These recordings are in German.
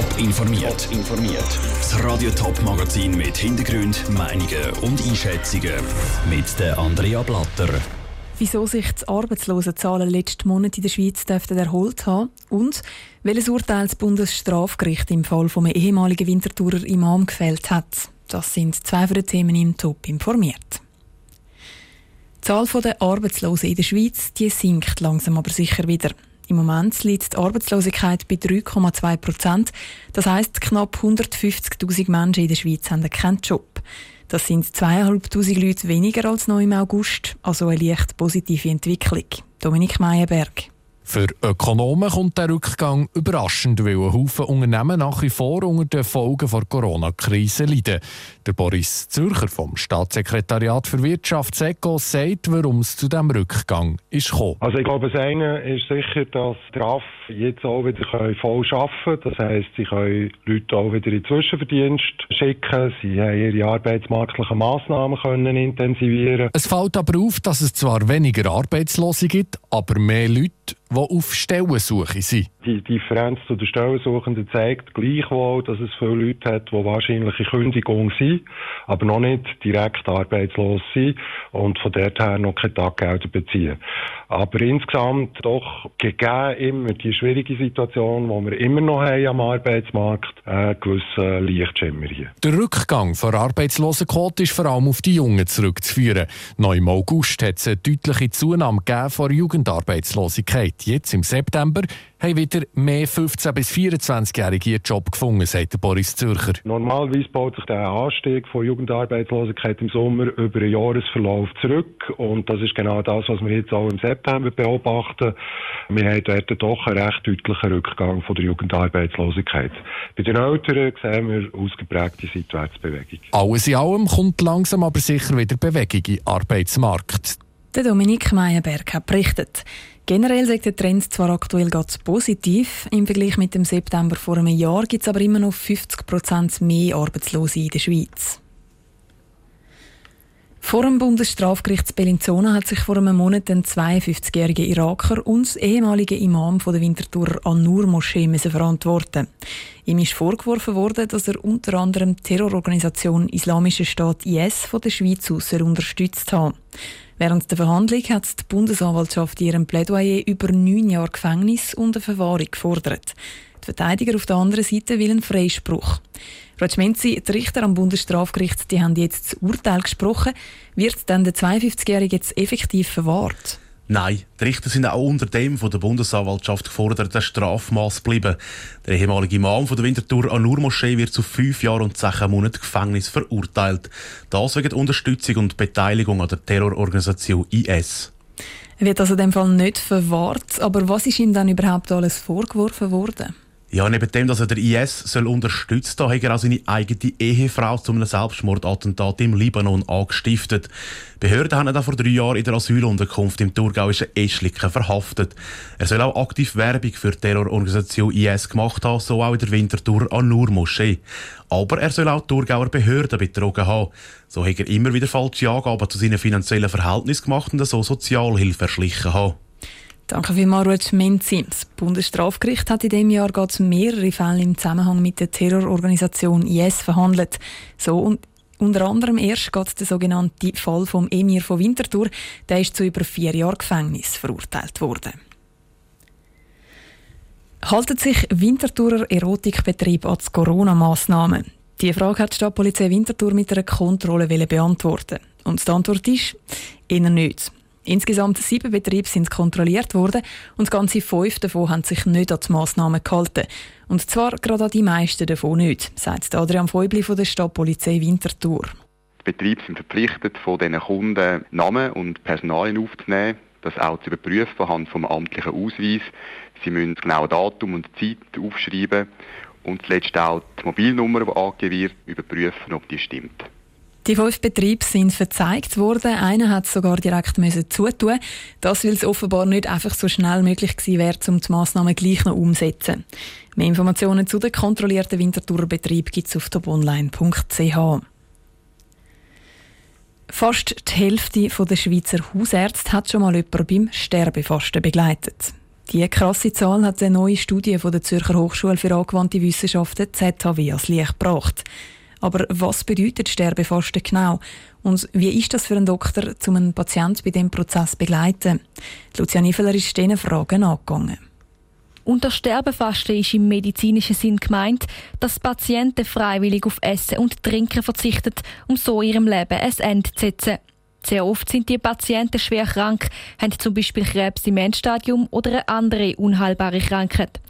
Top informiert. informiert. Das Radio Top Magazin mit Hintergrund, Meinungen und Einschätzungen mit der Andrea Blatter. Wieso sich die Arbeitslosenzahlen letzten Monat in der Schweiz dürften erholt haben und welches Urteil das Bundesstrafgericht im Fall vom ehemaligen Winterthurer Imam gefällt hat. Das sind zwei von den Themen im Top informiert. Die Zahl der Arbeitslosen in der Schweiz die sinkt langsam aber sicher wieder. Im Moment liegt die Arbeitslosigkeit bei 3,2 Prozent. Das heisst, knapp 150.000 Menschen in der Schweiz haben keinen Job. Das sind 2'500 Leute weniger als noch im August, also eine leicht positive Entwicklung. Dominik Meyerberg. Für Ökonomen kommt der Rückgang überraschend, weil ein Haufen Unternehmen nach wie vor unter den Folgen der Corona-Krise leiden. Der Boris Zürcher vom Staatssekretariat für Wirtschaft SECO sagt, warum es zu diesem Rückgang ist gekommen. Also ich glaube, das eine ist sicher, dass die RAF jetzt auch wieder voll arbeiten können. Das heisst, sie können Leute auch wieder in Zwischenverdienst schicken. Sie haben ihre arbeitsmarktlichen Massnahmen können intensivieren. Es fällt aber auf, dass es zwar weniger Arbeitslose gibt, aber mehr Leute, die auf Stellensuche sind. Die Differenz zu den Stellensuchenden zeigt gleichwohl, dass es viele Leute hat, die wahrscheinlich in Kündigung sind, aber noch nicht direkt arbeitslos sind und von dort her noch keine Taggelder beziehen. Aber insgesamt doch gegeben immer die schwierige Situation, die wir immer noch haben am Arbeitsmarkt, einen gewissen Lichtschimmer hier. Der Rückgang der Arbeitslosenquote ist vor allem auf die Jungen zurückzuführen. Noch im August hat es eine deutliche Zunahme gegeben von Jugendarbeitslosigkeit. Jetzt im September haben wieder mehr 15- bis 24-Jährige ihren Job gefunden, sagt Boris Zürcher. Normalerweise baut sich der Anstieg von Jugendarbeitslosigkeit im Sommer über einen Jahresverlauf zurück. Und das ist genau das, was wir jetzt auch im September beobachten. Wir haben dort doch einen recht deutlichen Rückgang von der Jugendarbeitslosigkeit. Bei den Älteren sehen wir ausgeprägte Seitwärtsbewegung. Alles in allem kommt langsam aber sicher wieder Bewegung im Arbeitsmarkt. Der Dominik Meyerberg hat berichtet. Generell sagt der Trend zwar aktuell ganz positiv. Im Vergleich mit dem September vor einem Jahr gibt es aber immer noch 50 Prozent mehr Arbeitslose in der Schweiz. Vor dem Bundesstrafgericht Bellinzona hat sich vor einem Monat ein 52-jähriger Iraker und das ehemalige Imam von der Winterthurer An-Nur-Moschee verantworten. Ihm ist vorgeworfen worden, dass er unter anderem die Terrororganisation Islamischer Staat IS von der Schweiz aus unterstützt hat. Während der Verhandlung hat die Bundesanwaltschaft ihrem Plädoyer über neun Jahre Gefängnis und eine Verwahrung gefordert. Die Verteidiger auf der anderen Seite will einen Freispruch. Ratschmenzi, die Richter am Bundesstrafgericht, die haben jetzt das Urteil gesprochen. Wird dann der 52-Jährige jetzt effektiv verwahrt? Nein, die Richter sind auch unter dem von der Bundesanwaltschaft geforderten Strafmaß geblieben. Der ehemalige Imam von der Winterthur Anur-Moschee wird zu fünf Jahren und zehn Monaten Gefängnis verurteilt. Das wegen Unterstützung und Beteiligung an der Terrororganisation IS. Er wird also in dem Fall nicht verwahrt. Aber was ist ihm dann überhaupt alles vorgeworfen worden? Ja, neben dem, dass er der IS soll unterstützt hat, hat er auch seine eigene Ehefrau zu einem Selbstmordattentat im Libanon angestiftet. Behörden haben ihn vor drei Jahren in der Asylunterkunft im thurgauischen Eschlicken verhaftet. Er soll auch aktiv Werbung für die Terrororganisation IS gemacht haben, so auch in der Winterthur An-Nur-Moschee. Aber er soll auch die Thurgauer Behörden betrogen haben. So hat er immer wieder falsche Angaben zu seinen finanziellen Verhältnissen gemacht und so Sozialhilfe erschlichen haben. Danke vielmals, Menzi. Das Bundesstrafgericht hat in diesem Jahr gerade mehrere Fälle im Zusammenhang mit der Terrororganisation IS verhandelt. So und unter anderem erst geht der sogenannte Fall vom Emir von Winterthur. Der ist zu über vier Jahren Gefängnis verurteilt worden. Haltet sich Winterthurer Erotikbetrieb an die Corona-Massnahmen? Die Frage hat die Stadtpolizei Winterthur mit einer Kontrolle beantworten. Und die Antwort ist, eher nicht. Insgesamt sieben Betriebe sind kontrolliert worden und ganze fünf davon haben sich nicht an die Massnahmen gehalten. Und zwar gerade an die meisten davon nicht, sagt Adrian Feubli von der Stadtpolizei Winterthur. Die Betriebe sind verpflichtet, von diesen Kunden Namen und Personalien aufzunehmen, das auch zu überprüfen anhand vom amtlichen Ausweis. Sie müssen genau Datum und Zeit aufschreiben und zuletzt auch die Mobilnummer, die angegeben wird, überprüfen, ob die stimmt. Die fünf Betriebe sind verzeigt worden. Einer hat sogar direkt müssen zutun. Das, weil es offenbar nicht einfach so schnell möglich gewesen wäre, um die Massnahmen gleich noch umzusetzen. Mehr Informationen zu den kontrollierten Winterthurer Betrieb gibt es auf tobonline.ch. Fast die Hälfte der Schweizer Hausärzte hat schon mal jemanden beim Sterbefasten begleitet. Die krasse Zahl hat eine neue Studie von der Zürcher Hochschule für angewandte Wissenschaften ZHW als Licht gebracht. Aber was bedeutet Sterbefasten genau? Und wie ist das für einen Doktor, um einen Patienten bei dem Prozess zu begleiten? Lucian Ifeler ist diesen Fragen angegangen. Unter Sterbefasten ist im medizinischen Sinn gemeint, dass Patienten freiwillig auf Essen und Trinken verzichten, um so ihrem Leben ein Ende zu setzen. Sehr oft sind die Patienten schwer krank, haben zum Beispiel Krebs im Endstadium oder eine andere unheilbare Krankheit.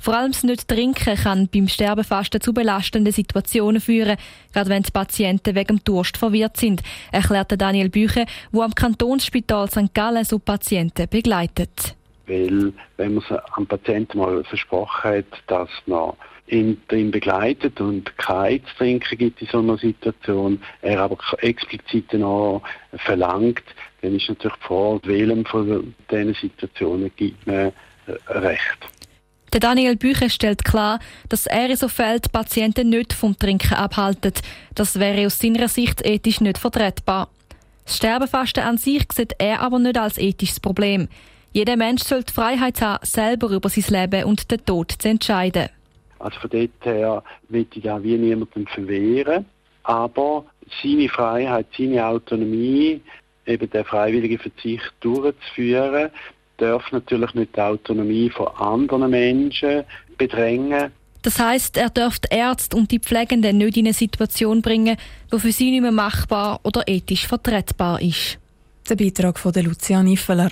Vor allem das Nicht-Trinken kann beim Sterbefasten zu belastenden Situationen führen, gerade wenn die Patienten wegen dem Durst verwirrt sind, erklärte Daniel Bücher, der am Kantonsspital St. Gallen so Patienten begleitet. Weil, wenn man am Patienten mal versprochen hat, dass man ihn drin begleitet und kein trinken gibt in so einer Situation, er aber explizit auch verlangt, dann ist natürlich Frage, welchem von diesen Situationen gibt man Recht. Der Daniel Bücher stellt klar, dass er in so Fällen Patienten nicht vom Trinken abhalten. Das wäre aus seiner Sicht ethisch nicht vertretbar. Das Sterbenfasten an sich sieht er aber nicht als ethisches Problem. Jeder Mensch soll die Freiheit haben, selber über sein Leben und den Tod zu entscheiden. Also von dort her will ich ja wie niemanden verwehren, aber seine Freiheit, seine Autonomie, eben der freiwillige Verzicht durchzuführen, darf natürlich nicht die Autonomie von anderen Menschen bedrängen. Das heißt, er darf die Ärzte und die Pflegenden nicht in eine Situation bringen, die für sie nicht mehr machbar oder ethisch vertretbar ist. Der Beitrag von der Lucia Niffeler.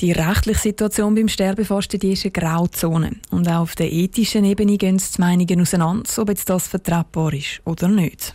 Die rechtliche Situation beim Sterbefasten ist eine Grauzone. Und auch auf der ethischen Ebene gehen die Meinungen auseinander, ob jetzt das vertretbar ist oder nicht.